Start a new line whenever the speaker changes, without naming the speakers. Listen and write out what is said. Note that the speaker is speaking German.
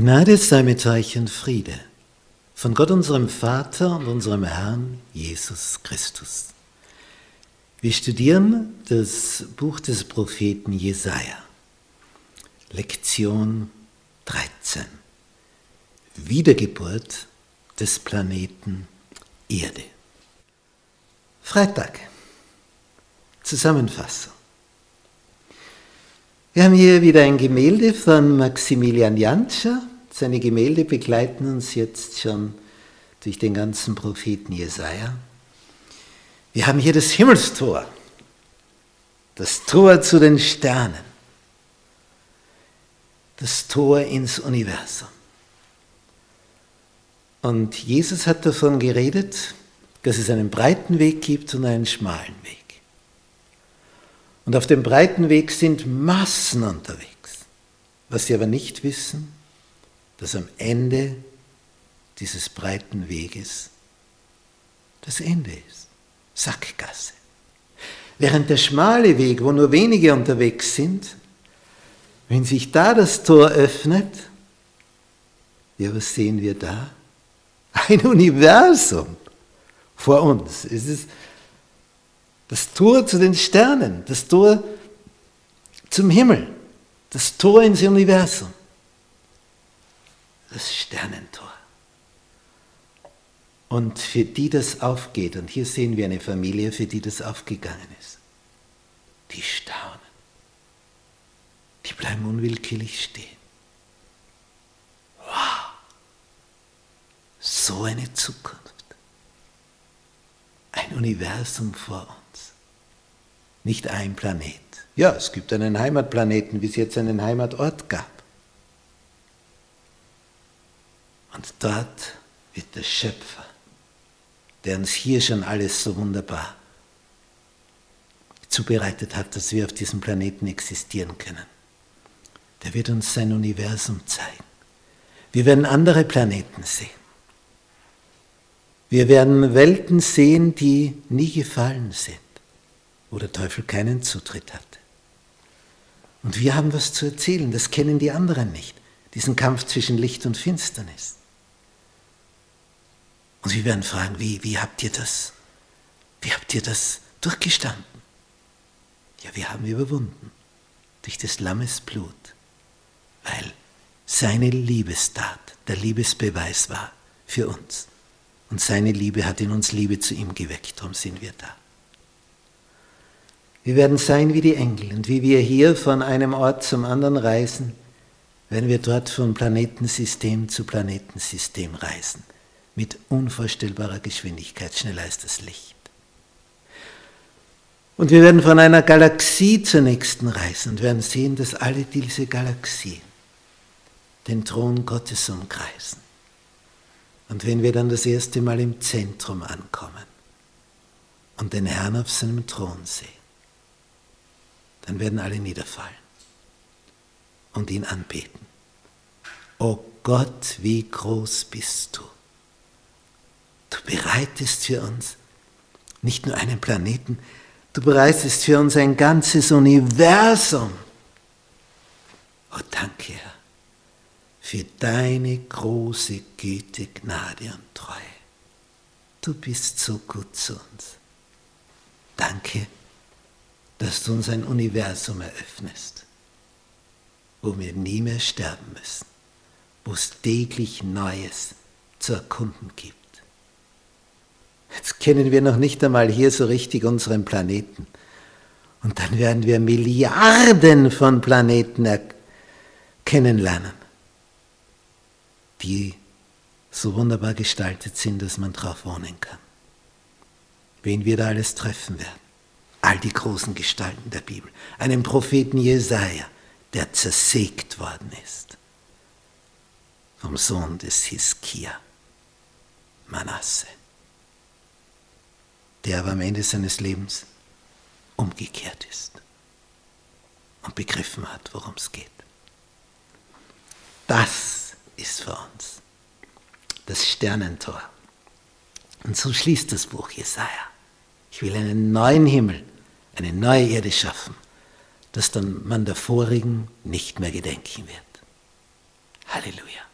Gnade sei mit euch und Friede von Gott unserem Vater und unserem Herrn Jesus Christus. Wir studieren das Buch des Propheten Jesaja, Lektion 13. Wiedergeburt des Planeten Erde. Freitag. Zusammenfassung. Wir haben hier wieder ein Gemälde von Maximilian Jantscher. Seine Gemälde begleiten uns jetzt schon durch den ganzen Propheten Jesaja. Wir haben hier das Himmelstor, das Tor zu den Sternen, das Tor ins Universum. Und Jesus hat davon geredet, dass es einen breiten Weg gibt und einen schmalen Weg. Und auf dem breiten Weg sind Massen unterwegs. Was sie aber nicht wissen, dass am Ende dieses breiten Weges das Ende ist. Sackgasse. Während der schmale Weg, wo nur wenige unterwegs sind, wenn sich da das Tor öffnet, ja, was sehen wir da? Ein Universum vor uns. Es ist das Tor zu den Sternen, das Tor zum Himmel, das Tor ins Universum, das Sternentor. Und für die das aufgeht, und hier sehen wir eine Familie, für die das aufgegangen ist, die staunen, die bleiben unwillkürlich stehen. Wow, so eine Zukunft, ein Universum vor uns nicht ein Planet. Ja, es gibt einen Heimatplaneten, wie es jetzt einen Heimatort gab. Und dort wird der Schöpfer, der uns hier schon alles so wunderbar zubereitet hat, dass wir auf diesem Planeten existieren können, der wird uns sein Universum zeigen. Wir werden andere Planeten sehen. Wir werden Welten sehen, die nie gefallen sind wo der Teufel keinen Zutritt hatte. Und wir haben was zu erzählen, das kennen die anderen nicht, diesen Kampf zwischen Licht und Finsternis. Und wir werden fragen, wie, wie habt ihr das, wie habt ihr das durchgestanden? Ja, wir haben überwunden durch des Lammes Blut, weil seine Liebestat der Liebesbeweis war für uns. Und seine Liebe hat in uns Liebe zu ihm geweckt, darum sind wir da. Wir werden sein wie die Engel und wie wir hier von einem Ort zum anderen reisen, werden wir dort von Planetensystem zu Planetensystem reisen, mit unvorstellbarer Geschwindigkeit, schneller als das Licht. Und wir werden von einer Galaxie zur nächsten reisen und werden sehen, dass alle diese Galaxien den Thron Gottes umkreisen. Und wenn wir dann das erste Mal im Zentrum ankommen und den Herrn auf seinem Thron sehen, dann werden alle niederfallen und ihn anbeten. O Gott, wie groß bist du. Bereitest für uns nicht nur einen Planeten, du bereitest für uns ein ganzes Universum. O danke, Herr, für deine große Güte, Gnade und Treue. Du bist so gut zu uns. Danke dass du uns ein Universum eröffnest, wo wir nie mehr sterben müssen, wo es täglich Neues zu erkunden gibt. Jetzt kennen wir noch nicht einmal hier so richtig unseren Planeten. Und dann werden wir Milliarden von Planeten kennenlernen, die so wunderbar gestaltet sind, dass man drauf wohnen kann. Wen wir da alles treffen werden all die großen Gestalten der Bibel, einen Propheten Jesaja, der zersägt worden ist vom Sohn des Hiskia, Manasse, der aber am Ende seines Lebens umgekehrt ist und begriffen hat, worum es geht. Das ist für uns das Sternentor. Und so schließt das Buch Jesaja. Ich will einen neuen Himmel eine neue Erde schaffen, dass dann man der vorigen nicht mehr gedenken wird. Halleluja.